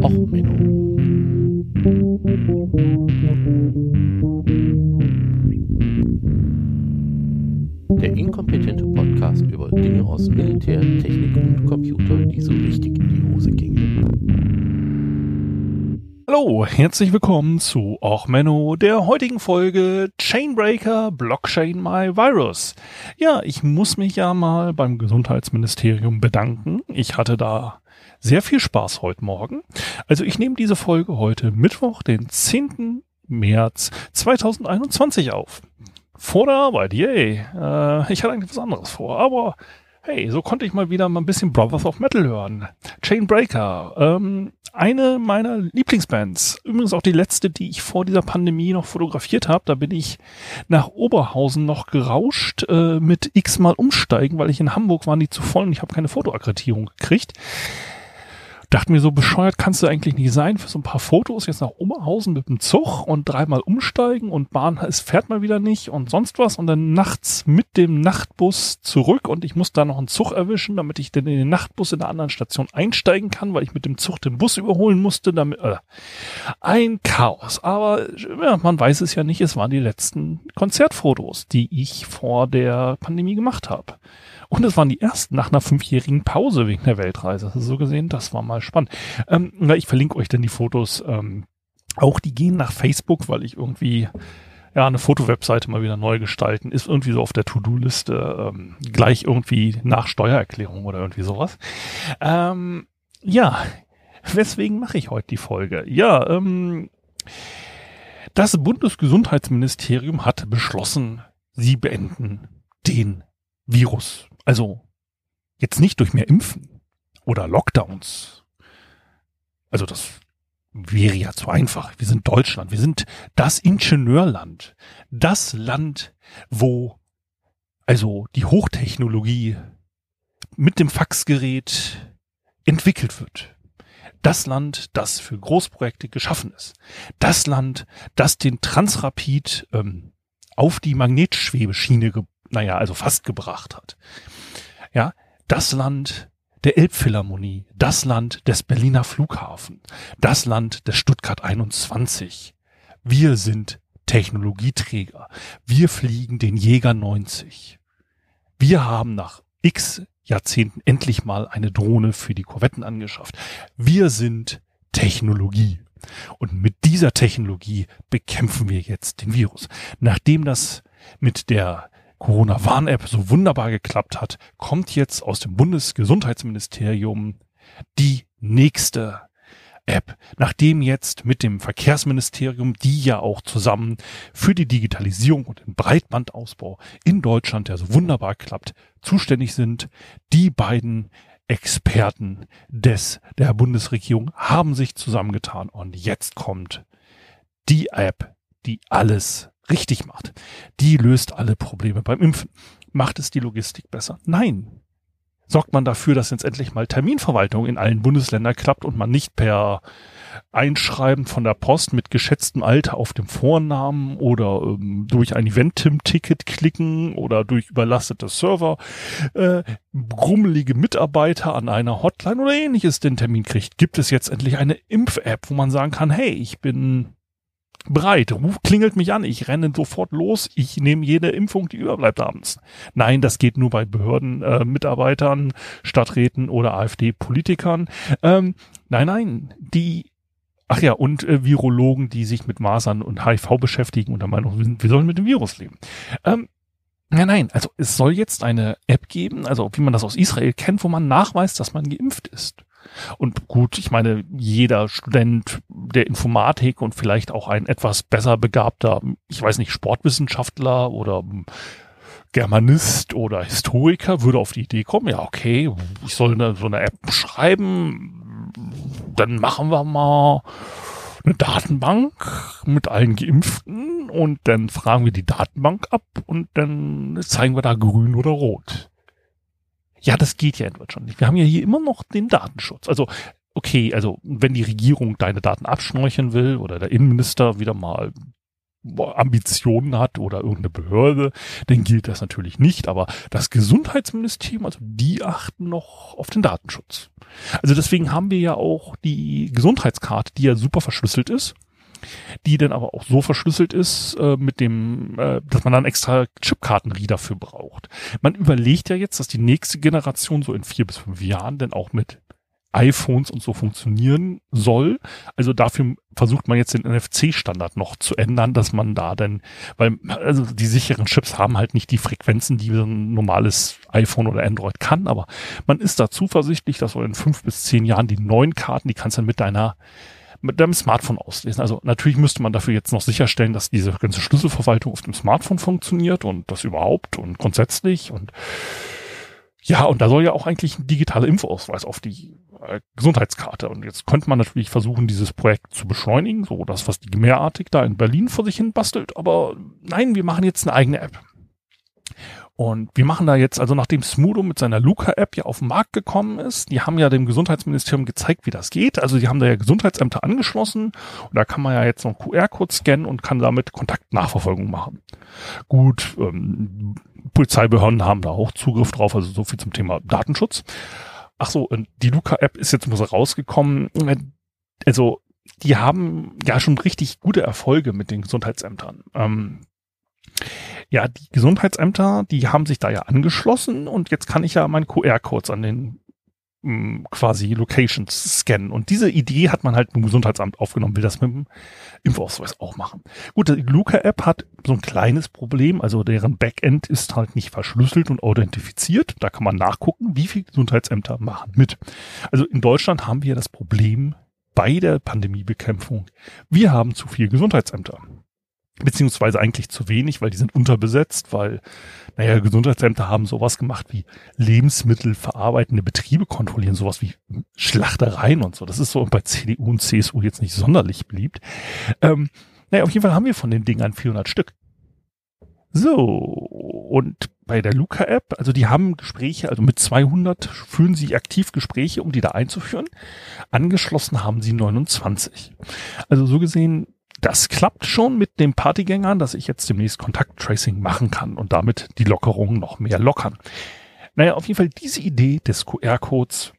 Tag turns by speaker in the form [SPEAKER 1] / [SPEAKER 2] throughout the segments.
[SPEAKER 1] Och, Menno. Der inkompetente Podcast über Dinge aus Militär, Technik und Computer, die so richtig in die Hose gingen.
[SPEAKER 2] Hallo, herzlich willkommen zu Och Menno, der heutigen Folge Chainbreaker Blockchain My Virus. Ja, ich muss mich ja mal beim Gesundheitsministerium bedanken. Ich hatte da sehr viel Spaß heute Morgen. Also ich nehme diese Folge heute Mittwoch, den 10. März 2021 auf. Vor der Arbeit, yay. Äh, ich hatte eigentlich was anderes vor, aber hey, so konnte ich mal wieder mal ein bisschen Brothers of Metal hören. Chainbreaker, ähm, eine meiner Lieblingsbands. Übrigens auch die letzte, die ich vor dieser Pandemie noch fotografiert habe. Da bin ich nach Oberhausen noch gerauscht äh, mit x-mal umsteigen, weil ich in Hamburg war, die zu voll und ich habe keine Fotoakkreditierung gekriegt dachte mir so, bescheuert kannst du eigentlich nicht sein für so ein paar Fotos jetzt nach Oberhausen mit dem Zug und dreimal umsteigen und Bahn, es fährt mal wieder nicht und sonst was und dann nachts mit dem Nachtbus zurück und ich muss da noch einen Zug erwischen, damit ich dann in den Nachtbus in der anderen Station einsteigen kann, weil ich mit dem Zug den Bus überholen musste, damit, äh, ein Chaos. Aber ja, man weiß es ja nicht, es waren die letzten Konzertfotos, die ich vor der Pandemie gemacht habe. Und es waren die ersten nach einer fünfjährigen Pause wegen der Weltreise. Also so gesehen, das war mal spannend. Ähm, ich verlinke euch dann die Fotos. Ähm, auch die gehen nach Facebook, weil ich irgendwie ja, eine Fotowebseite mal wieder neu gestalten, ist irgendwie so auf der To-Do-Liste, ähm, gleich irgendwie nach Steuererklärung oder irgendwie sowas. Ähm, ja, weswegen mache ich heute die Folge? Ja, ähm, das Bundesgesundheitsministerium hat beschlossen, sie beenden den Virus. Also jetzt nicht durch mehr Impfen oder Lockdowns. Also das wäre ja zu einfach. Wir sind Deutschland. Wir sind das Ingenieurland. Das Land, wo also die Hochtechnologie mit dem Faxgerät entwickelt wird. Das Land, das für Großprojekte geschaffen ist. Das Land, das den Transrapid ähm, auf die Magnetschwebeschiene, naja, also fast gebracht hat. Ja, das Land der Elbphilharmonie, das Land des Berliner Flughafen, das Land des Stuttgart 21. Wir sind Technologieträger. Wir fliegen den Jäger 90. Wir haben nach x Jahrzehnten endlich mal eine Drohne für die Korvetten angeschafft. Wir sind Technologie. Und mit dieser Technologie bekämpfen wir jetzt den Virus. Nachdem das mit der Corona-Warn-App so wunderbar geklappt hat, kommt jetzt aus dem Bundesgesundheitsministerium die nächste App, nachdem jetzt mit dem Verkehrsministerium, die ja auch zusammen für die Digitalisierung und den Breitbandausbau in Deutschland, der so wunderbar klappt, zuständig sind, die beiden Experten des, der Bundesregierung haben sich zusammengetan und jetzt kommt die App, die alles richtig macht. Die löst alle Probleme beim Impfen. Macht es die Logistik besser? Nein. Sorgt man dafür, dass jetzt endlich mal Terminverwaltung in allen Bundesländern klappt und man nicht per Einschreiben von der Post mit geschätztem Alter auf dem Vornamen oder ähm, durch ein Eventim-Ticket klicken oder durch überlastete Server äh, grummelige Mitarbeiter an einer Hotline oder ähnliches den Termin kriegt, gibt es jetzt endlich eine Impf-App, wo man sagen kann, hey, ich bin bereit. Ruf klingelt mich an, ich renne sofort los, ich nehme jede Impfung, die überbleibt abends. Nein, das geht nur bei Behörden, äh, Mitarbeitern, Stadträten oder AfD-Politikern. Ähm, nein, nein, die Ach ja, und äh, Virologen, die sich mit Masern und HIV beschäftigen und der Meinung sind, wir sollen mit dem Virus leben. Ähm, Nein, nein, also es soll jetzt eine App geben, also wie man das aus Israel kennt, wo man nachweist, dass man geimpft ist. Und gut, ich meine, jeder Student der Informatik und vielleicht auch ein etwas besser begabter, ich weiß nicht, Sportwissenschaftler oder Germanist oder Historiker würde auf die Idee kommen, ja, okay, ich soll eine, so eine App schreiben, dann machen wir mal eine Datenbank mit allen Geimpften und dann fragen wir die Datenbank ab und dann zeigen wir da grün oder rot. Ja, das geht ja in Deutschland nicht. Wir haben ja hier immer noch den Datenschutz. Also, okay, also wenn die Regierung deine Daten abschnorcheln will oder der Innenminister wieder mal Ambitionen hat oder irgendeine Behörde, dann gilt das natürlich nicht. Aber das Gesundheitsministerium, also die achten noch auf den Datenschutz. Also deswegen haben wir ja auch die Gesundheitskarte, die ja super verschlüsselt ist die dann aber auch so verschlüsselt ist, äh, mit dem, äh, dass man dann extra Chipkartenreader für braucht. Man überlegt ja jetzt, dass die nächste Generation so in vier bis fünf Jahren dann auch mit iPhones und so funktionieren soll. Also dafür versucht man jetzt den NFC-Standard noch zu ändern, dass man da denn, weil also die sicheren Chips haben halt nicht die Frequenzen, die ein normales iPhone oder Android kann, aber man ist da zuversichtlich, dass so in fünf bis zehn Jahren die neuen Karten, die kannst du dann mit deiner mit deinem Smartphone auslesen. Also natürlich müsste man dafür jetzt noch sicherstellen, dass diese ganze Schlüsselverwaltung auf dem Smartphone funktioniert und das überhaupt und grundsätzlich und ja, und da soll ja auch eigentlich ein digitaler Impfausweis auf die äh, Gesundheitskarte. Und jetzt könnte man natürlich versuchen, dieses Projekt zu beschleunigen, so das, was die Mehrartig da in Berlin vor sich hin bastelt. Aber nein, wir machen jetzt eine eigene App. Und wir machen da jetzt, also nachdem Smudo mit seiner Luca-App ja auf den Markt gekommen ist, die haben ja dem Gesundheitsministerium gezeigt, wie das geht. Also die haben da ja Gesundheitsämter angeschlossen und da kann man ja jetzt noch QR-Code scannen und kann damit Kontaktnachverfolgung machen. Gut, ähm, Polizeibehörden haben da auch Zugriff drauf, also so viel zum Thema Datenschutz. Ach so, die Luca-App ist jetzt mal rausgekommen. Also die haben ja schon richtig gute Erfolge mit den Gesundheitsämtern. Ähm, ja, die Gesundheitsämter, die haben sich da ja angeschlossen und jetzt kann ich ja meinen QR-Codes an den mh, mm, quasi Locations scannen. Und diese Idee hat man halt im Gesundheitsamt aufgenommen, will das mit dem Impfausweis auch machen. Gut, die Luca-App hat so ein kleines Problem, also deren Backend ist halt nicht verschlüsselt und authentifiziert. Da kann man nachgucken, wie viele Gesundheitsämter machen mit. Also in Deutschland haben wir das Problem bei der Pandemiebekämpfung. Wir haben zu viele Gesundheitsämter beziehungsweise eigentlich zu wenig, weil die sind unterbesetzt, weil, naja, Gesundheitsämter haben sowas gemacht wie Lebensmittel verarbeitende Betriebe kontrollieren, sowas wie Schlachtereien und so. Das ist so bei CDU und CSU jetzt nicht sonderlich beliebt. Ähm, naja, auf jeden Fall haben wir von den Dingern 400 Stück. So, und bei der Luca-App, also die haben Gespräche, also mit 200 führen sie aktiv Gespräche, um die da einzuführen. Angeschlossen haben sie 29. Also so gesehen das klappt schon mit den Partygängern, dass ich jetzt demnächst Kontakttracing machen kann und damit die Lockerungen noch mehr lockern. Naja, auf jeden Fall diese Idee des QR-Codes,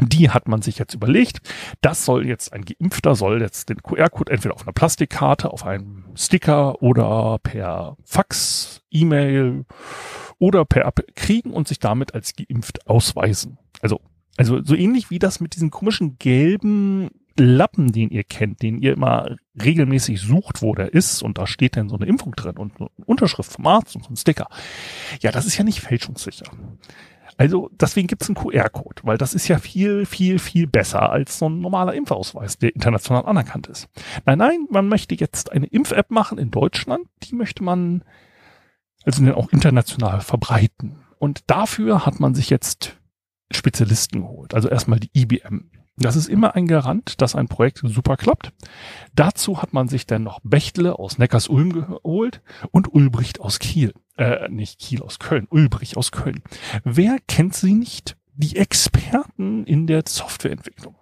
[SPEAKER 2] die hat man sich jetzt überlegt. Das soll jetzt ein Geimpfter soll jetzt den QR-Code entweder auf einer Plastikkarte, auf einem Sticker oder per Fax, E-Mail oder per App kriegen und sich damit als geimpft ausweisen. Also, also so ähnlich wie das mit diesen komischen gelben Lappen, den ihr kennt, den ihr immer regelmäßig sucht, wo der ist, und da steht dann so eine Impfung drin und eine Unterschrift vom Arzt und so ein Sticker. Ja, das ist ja nicht fälschungssicher. Also deswegen gibt's einen QR-Code, weil das ist ja viel, viel, viel besser als so ein normaler Impfausweis, der international anerkannt ist. Nein, nein, man möchte jetzt eine Impf-App machen in Deutschland, die möchte man also auch international verbreiten. Und dafür hat man sich jetzt Spezialisten geholt. Also erstmal die IBM. Das ist immer ein Garant, dass ein Projekt super klappt. Dazu hat man sich dann noch Bechtle aus Neckars-Ulm geholt und Ulbricht aus Kiel. Äh, nicht Kiel aus Köln, Ulbricht aus Köln. Wer kennt sie nicht? Die Experten in der Softwareentwicklung.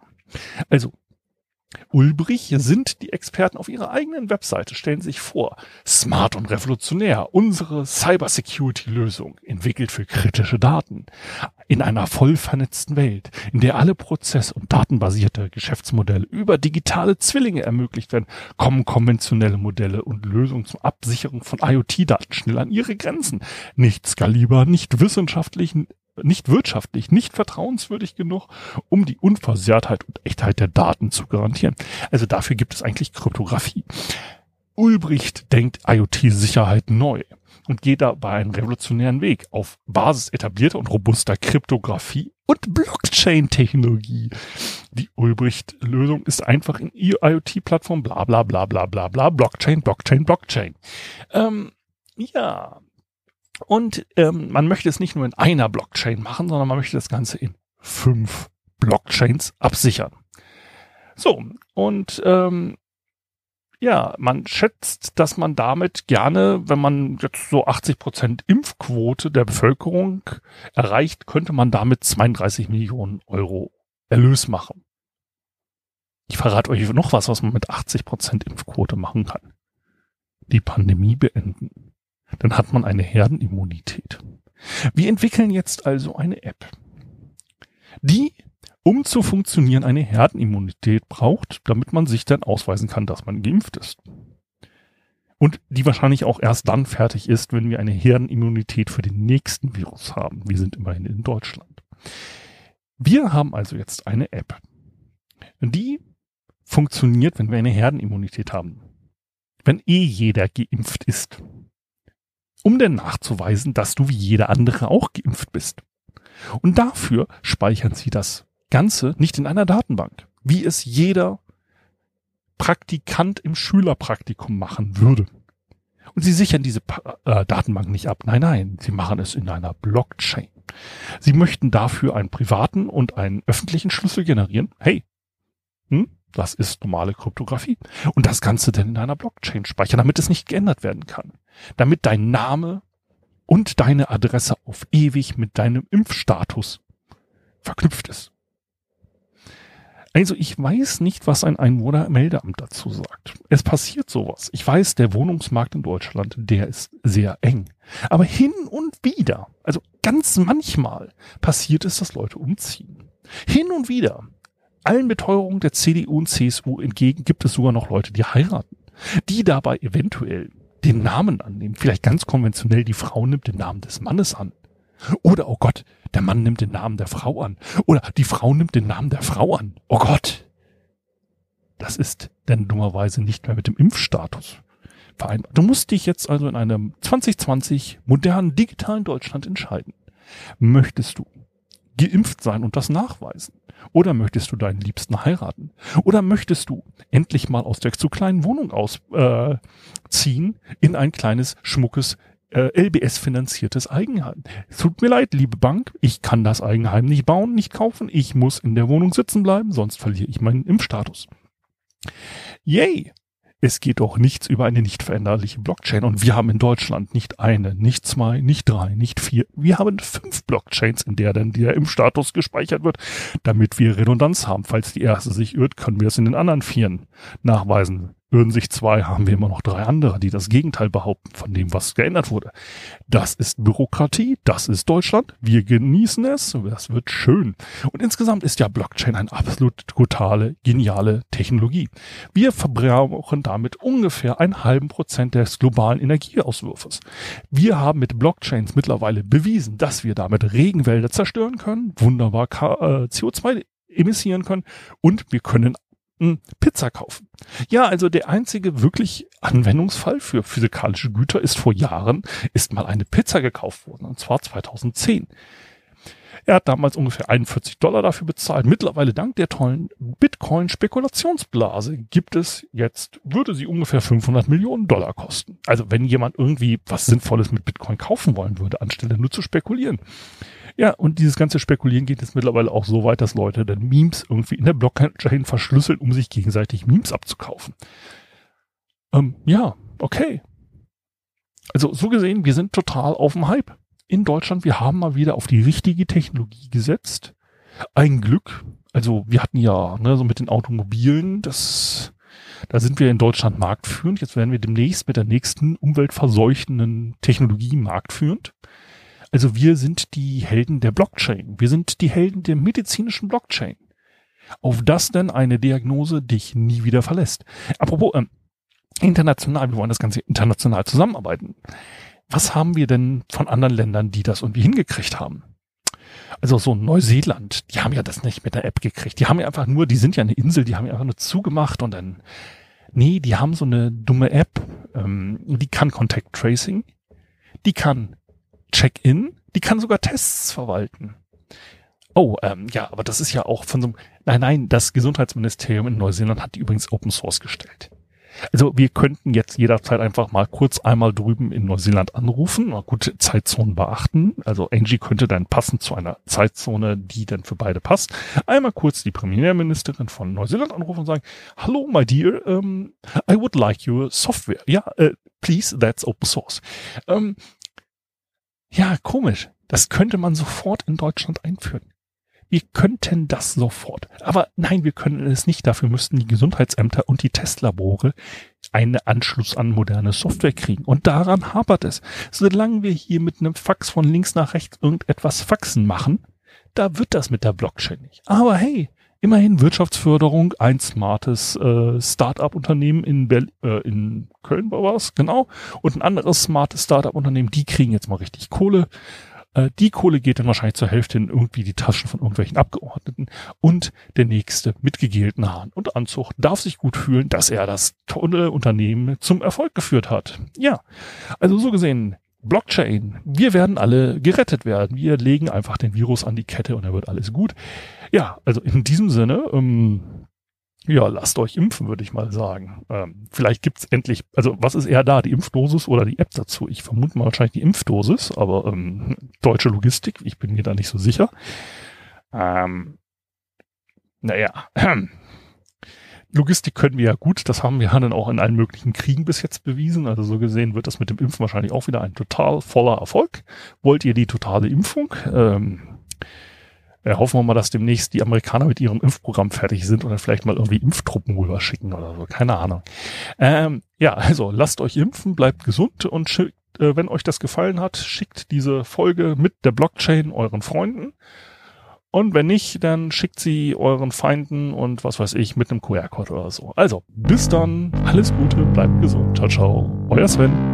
[SPEAKER 2] Also Ulbrich sind die Experten auf ihrer eigenen Webseite, stellen sich vor, smart und revolutionär, unsere Cybersecurity-Lösung, entwickelt für kritische Daten, in einer voll vernetzten Welt, in der alle prozess- und datenbasierte Geschäftsmodelle über digitale Zwillinge ermöglicht werden, kommen konventionelle Modelle und Lösungen zur Absicherung von IoT-Daten schnell an ihre Grenzen. Nicht skalierbar, nicht wissenschaftlich, nicht wirtschaftlich, nicht vertrauenswürdig genug, um die Unversehrtheit und Echtheit der Daten zu garantieren. Also dafür gibt es eigentlich Kryptographie. Ulbricht denkt IoT-Sicherheit neu und geht dabei einen revolutionären Weg auf Basis etablierter und robuster Kryptographie und Blockchain-Technologie. Die Ulbricht-Lösung ist einfach in IoT-Plattform bla bla bla bla bla bla Blockchain, Blockchain, Blockchain. Ähm, ja, und ähm, man möchte es nicht nur in einer Blockchain machen, sondern man möchte das Ganze in fünf Blockchains absichern. So, und ähm, ja, man schätzt, dass man damit gerne, wenn man jetzt so 80 Prozent Impfquote der Bevölkerung erreicht, könnte man damit 32 Millionen Euro Erlös machen. Ich verrate euch noch was, was man mit 80 Prozent Impfquote machen kann. die Pandemie beenden. Dann hat man eine Herdenimmunität. Wir entwickeln jetzt also eine App, die, um zu funktionieren, eine Herdenimmunität braucht, damit man sich dann ausweisen kann, dass man geimpft ist. Und die wahrscheinlich auch erst dann fertig ist, wenn wir eine Herdenimmunität für den nächsten Virus haben. Wir sind immerhin in Deutschland. Wir haben also jetzt eine App, die funktioniert, wenn wir eine Herdenimmunität haben. Wenn eh jeder geimpft ist. Um denn nachzuweisen, dass du wie jeder andere auch geimpft bist. Und dafür speichern sie das Ganze nicht in einer Datenbank, wie es jeder Praktikant im Schülerpraktikum machen würde. Und sie sichern diese äh, Datenbank nicht ab. Nein, nein, sie machen es in einer Blockchain. Sie möchten dafür einen privaten und einen öffentlichen Schlüssel generieren. Hey, hm, das ist normale Kryptographie. Und das Ganze dann in einer Blockchain speichern, damit es nicht geändert werden kann. Damit dein Name und deine Adresse auf ewig mit deinem Impfstatus verknüpft ist. Also ich weiß nicht, was ein Einwohnermeldeamt dazu sagt. Es passiert sowas. Ich weiß, der Wohnungsmarkt in Deutschland, der ist sehr eng. Aber hin und wieder, also ganz manchmal, passiert es, dass Leute umziehen. Hin und wieder. Allen Beteuerungen der CDU und CSU entgegen gibt es sogar noch Leute, die heiraten. Die dabei eventuell den Namen annehmen. Vielleicht ganz konventionell, die Frau nimmt den Namen des Mannes an. Oder, oh Gott, der Mann nimmt den Namen der Frau an. Oder die Frau nimmt den Namen der Frau an. Oh Gott. Das ist denn dummerweise nicht mehr mit dem Impfstatus vereinbart. Du musst dich jetzt also in einem 2020 modernen digitalen Deutschland entscheiden. Möchtest du geimpft sein und das nachweisen? Oder möchtest du deinen Liebsten heiraten? Oder möchtest du endlich mal aus der zu kleinen Wohnung ausziehen äh, in ein kleines, schmuckes äh, LBS-finanziertes Eigenheim. Tut mir leid, liebe Bank, ich kann das Eigenheim nicht bauen, nicht kaufen. Ich muss in der Wohnung sitzen bleiben, sonst verliere ich meinen Impfstatus. Yay! Es geht doch nichts über eine nicht veränderliche Blockchain. Und wir haben in Deutschland nicht eine, nicht zwei, nicht drei, nicht vier. Wir haben fünf Blockchains, in der dann der Impfstatus gespeichert wird, damit wir Redundanz haben. Falls die erste sich irrt, können wir es in den anderen vieren nachweisen. Irren sich zwei, haben wir immer noch drei andere, die das Gegenteil behaupten von dem, was geändert wurde. Das ist Bürokratie, das ist Deutschland, wir genießen es, das wird schön. Und insgesamt ist ja Blockchain eine absolut totale, geniale Technologie. Wir verbrauchen damit ungefähr einen halben Prozent des globalen Energieauswurfs. Wir haben mit Blockchains mittlerweile bewiesen, dass wir damit Regenwälder zerstören können, wunderbar äh, CO2 emissieren können und wir können Pizza kaufen. Ja, also der einzige wirklich Anwendungsfall für physikalische Güter ist vor Jahren, ist mal eine Pizza gekauft worden, und zwar 2010. Er hat damals ungefähr 41 Dollar dafür bezahlt. Mittlerweile dank der tollen Bitcoin-Spekulationsblase gibt es jetzt, würde sie ungefähr 500 Millionen Dollar kosten. Also wenn jemand irgendwie was Sinnvolles mit Bitcoin kaufen wollen würde, anstelle nur zu spekulieren. Ja, und dieses ganze Spekulieren geht jetzt mittlerweile auch so weit, dass Leute dann Memes irgendwie in der Blockchain verschlüsseln, um sich gegenseitig Memes abzukaufen. Ähm, ja, okay. Also so gesehen, wir sind total auf dem Hype. In Deutschland, wir haben mal wieder auf die richtige Technologie gesetzt. Ein Glück. Also wir hatten ja, ne, so mit den Automobilen, das, da sind wir in Deutschland marktführend. Jetzt werden wir demnächst mit der nächsten umweltverseuchenden Technologie marktführend. Also wir sind die Helden der Blockchain. Wir sind die Helden der medizinischen Blockchain. Auf das denn eine Diagnose dich nie wieder verlässt. Apropos, ähm, international, wir wollen das Ganze international zusammenarbeiten. Was haben wir denn von anderen Ländern, die das irgendwie hingekriegt haben? Also so Neuseeland, die haben ja das nicht mit der App gekriegt. Die haben ja einfach nur, die sind ja eine Insel, die haben ja einfach nur zugemacht und dann, nee, die haben so eine dumme App, ähm, die kann Contact Tracing, die kann Check-in, die kann sogar Tests verwalten. Oh, ähm, ja, aber das ist ja auch von so einem, nein, nein, das Gesundheitsministerium in Neuseeland hat die übrigens Open Source gestellt. Also wir könnten jetzt jederzeit einfach mal kurz einmal drüben in Neuseeland anrufen, mal gute Zeitzonen beachten. Also Angie könnte dann passend zu einer Zeitzone, die dann für beide passt, einmal kurz die Premierministerin von Neuseeland anrufen und sagen, Hallo, my dear, um, I would like your software. Ja, uh, please, that's open source. Um, ja, komisch. Das könnte man sofort in Deutschland einführen. wir könnten das sofort. Aber nein, wir können es nicht. Dafür müssten die Gesundheitsämter und die Testlabore einen Anschluss an moderne Software kriegen. Und daran hapert es. Solange wir hier mit einem Fax von links nach rechts irgendetwas faxen machen, da wird das mit der Blockchain nicht. Aber hey, immerhin Wirtschaftsförderung, ein smartes äh, Start-up-Unternehmen in, Berl äh, in Köln war es, genau, und ein anderes smartes Start-up-Unternehmen, die kriegen jetzt mal richtig Kohle. Äh, die Kohle geht dann wahrscheinlich zur Hälfte in irgendwie die Taschen von irgendwelchen Abgeordneten und der nächste mit gegelten Haaren und Anzug darf sich gut fühlen, dass er das tolle Unternehmen zum Erfolg geführt hat. Ja, also so gesehen, Blockchain. Wir werden alle gerettet werden. Wir legen einfach den Virus an die Kette und dann wird alles gut. Ja, also in diesem Sinne, ähm, ja, lasst euch impfen, würde ich mal sagen. Ähm, vielleicht gibt's endlich, also was ist eher da, die Impfdosis oder die App dazu? Ich vermute mal wahrscheinlich die Impfdosis, aber ähm, deutsche Logistik, ich bin mir da nicht so sicher. Ähm, naja, Logistik können wir ja gut, das haben wir ja dann auch in allen möglichen Kriegen bis jetzt bewiesen. Also so gesehen wird das mit dem Impfen wahrscheinlich auch wieder ein total voller Erfolg. Wollt ihr die totale Impfung? Ähm, ja, hoffen wir mal, dass demnächst die Amerikaner mit ihrem Impfprogramm fertig sind oder vielleicht mal irgendwie Impftruppen rüber schicken oder so. Keine Ahnung. Ähm, ja, also lasst euch impfen, bleibt gesund und schickt, äh, wenn euch das gefallen hat, schickt diese Folge mit der Blockchain euren Freunden. Und wenn nicht, dann schickt sie euren Feinden und was weiß ich mit einem QR-Code oder so. Also, bis dann, alles Gute, bleibt gesund. Ciao, ciao. Euer Sven.